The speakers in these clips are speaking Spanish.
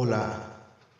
Hola,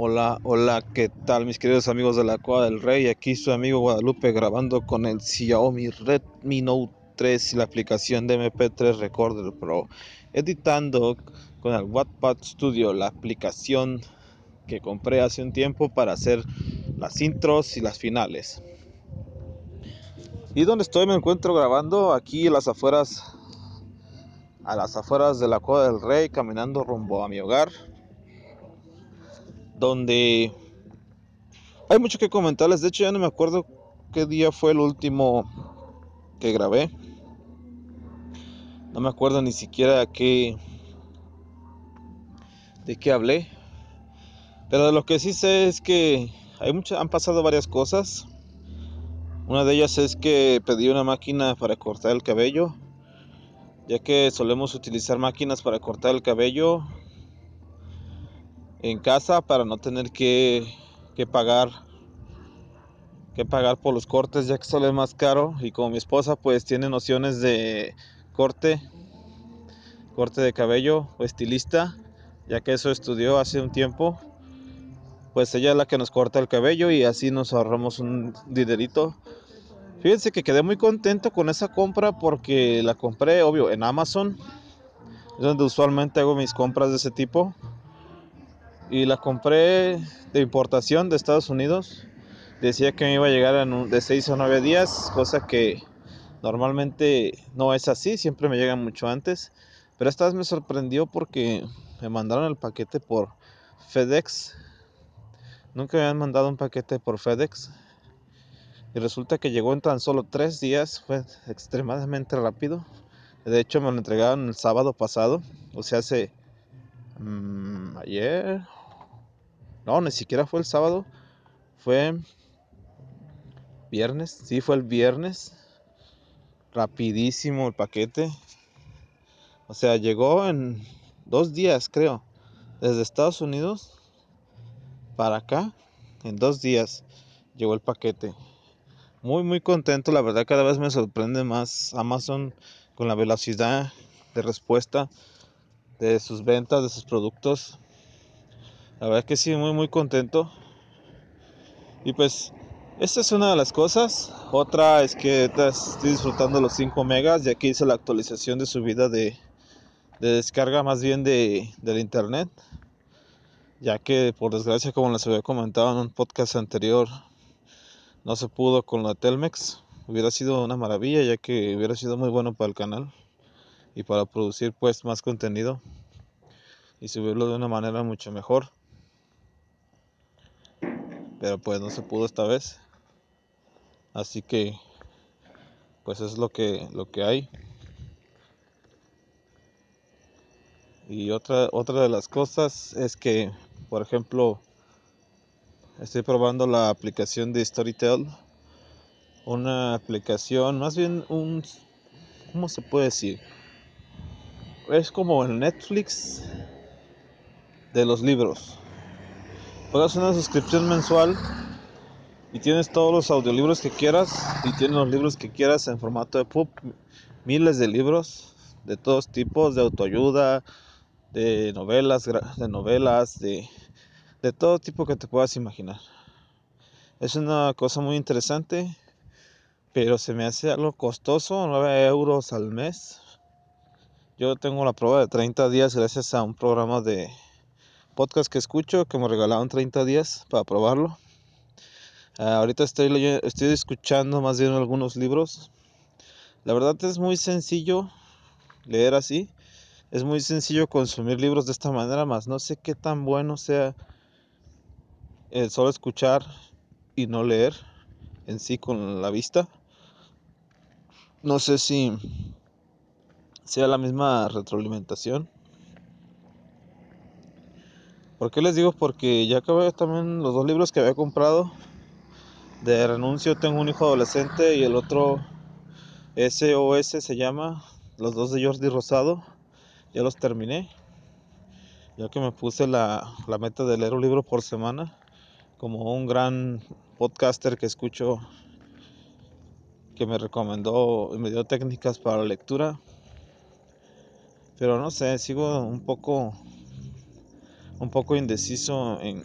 Hola, hola, ¿qué tal mis queridos amigos de la Cueva del Rey? Aquí su amigo Guadalupe grabando con el Xiaomi Redmi Note 3 y la aplicación de MP3 Recorder Pro. Editando con el Wattpad Studio, la aplicación que compré hace un tiempo para hacer las intros y las finales. ¿Y donde estoy? Me encuentro grabando aquí las afueras, a las afueras de la Cueva del Rey, caminando rumbo a mi hogar donde hay mucho que comentarles. De hecho, ya no me acuerdo qué día fue el último que grabé. No me acuerdo ni siquiera qué de qué hablé. Pero de lo que sí sé es que hay muchas han pasado varias cosas. Una de ellas es que pedí una máquina para cortar el cabello, ya que solemos utilizar máquinas para cortar el cabello en casa para no tener que, pagar que pagar por los cortes ya que sale más caro. Y como mi esposa pues tiene nociones de corte corte de cabello o estilista ya que eso estudió hace un tiempo pues ella es la que nos corta el cabello y así nos ahorramos un dinerito. Fíjense que quedé muy contento con esa compra porque la compré obvio en Amazon es donde usualmente hago mis compras de ese tipo y la compré de importación de Estados Unidos. Decía que me iba a llegar en de 6 a 9 días, cosa que normalmente no es así, siempre me llegan mucho antes. Pero esta vez me sorprendió porque me mandaron el paquete por FedEx. Nunca me habían mandado un paquete por FedEx. Y resulta que llegó en tan solo 3 días, fue extremadamente rápido. De hecho me lo entregaron el sábado pasado, o sea, hace mm, ayer no, ni siquiera fue el sábado. Fue viernes. Sí, fue el viernes. Rapidísimo el paquete. O sea, llegó en dos días, creo. Desde Estados Unidos para acá. En dos días llegó el paquete. Muy, muy contento. La verdad, cada vez me sorprende más Amazon con la velocidad de respuesta de sus ventas, de sus productos. La verdad que sí, muy muy contento. Y pues, esta es una de las cosas. Otra es que estoy disfrutando los 5 megas, ya que hice la actualización de subida de, de descarga más bien de, del internet. Ya que por desgracia, como les había comentado en un podcast anterior, no se pudo con la Telmex. Hubiera sido una maravilla, ya que hubiera sido muy bueno para el canal y para producir pues más contenido y subirlo de una manera mucho mejor pero pues no se pudo esta vez. Así que pues es lo que lo que hay. Y otra otra de las cosas es que por ejemplo estoy probando la aplicación de Storytel. Una aplicación más bien un cómo se puede decir es como el Netflix de los libros pagas una suscripción mensual y tienes todos los audiolibros que quieras y tienes los libros que quieras en formato de pub, miles de libros de todos tipos, de autoayuda, de novelas, de novelas, de, de todo tipo que te puedas imaginar. Es una cosa muy interesante, pero se me hace algo costoso, 9 euros al mes. Yo tengo la prueba de 30 días gracias a un programa de podcast que escucho que me regalaron 30 días para probarlo. Ah, ahorita estoy, leyendo, estoy escuchando más bien algunos libros. La verdad es muy sencillo leer así. Es muy sencillo consumir libros de esta manera, más no sé qué tan bueno sea el solo escuchar y no leer en sí con la vista. No sé si sea la misma retroalimentación. ¿Por qué les digo? Porque ya acabé también los dos libros que había comprado. De renuncio tengo un hijo adolescente y el otro SOS se llama, los dos de Jordi Rosado, ya los terminé, ya que me puse la, la meta de leer un libro por semana, como un gran podcaster que escucho que me recomendó y me dio técnicas para la lectura, pero no sé, sigo un poco un poco indeciso en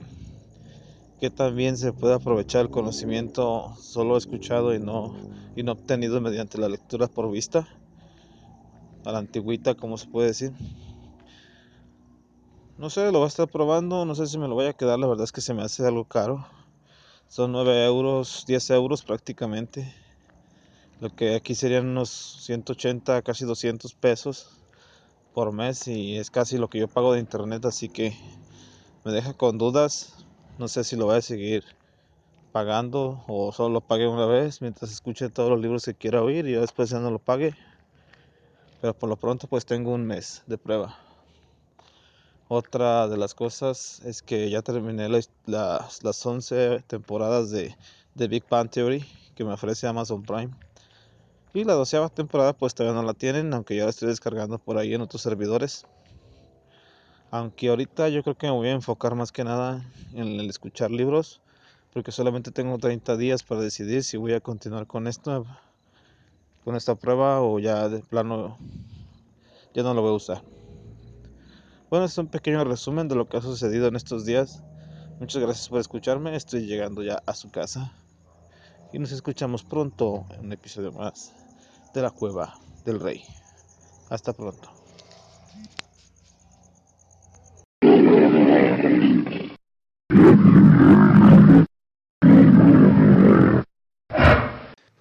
que también se puede aprovechar el conocimiento solo escuchado y no, y no obtenido mediante la lectura por vista, a la antigüita, como se puede decir. No sé, lo voy a estar probando, no sé si me lo voy a quedar, la verdad es que se me hace algo caro. Son 9 euros, 10 euros prácticamente. Lo que aquí serían unos 180, casi 200 pesos por mes y es casi lo que yo pago de internet, así que me deja con dudas no sé si lo voy a seguir pagando o solo lo pague una vez mientras escuche todos los libros que quiera oír y después ya no lo pague. Pero por lo pronto pues tengo un mes de prueba. Otra de las cosas es que ya terminé las 11 temporadas de, de Big Bang Theory que me ofrece Amazon Prime. Y la doceava temporada pues todavía no la tienen, aunque ya la estoy descargando por ahí en otros servidores. Aunque ahorita yo creo que me voy a enfocar más que nada en el escuchar libros, porque solamente tengo 30 días para decidir si voy a continuar con esto, con esta prueba o ya de plano ya no lo voy a usar. Bueno, es un pequeño resumen de lo que ha sucedido en estos días. Muchas gracias por escucharme. Estoy llegando ya a su casa. Y nos escuchamos pronto en un episodio más de la cueva del rey. Hasta pronto.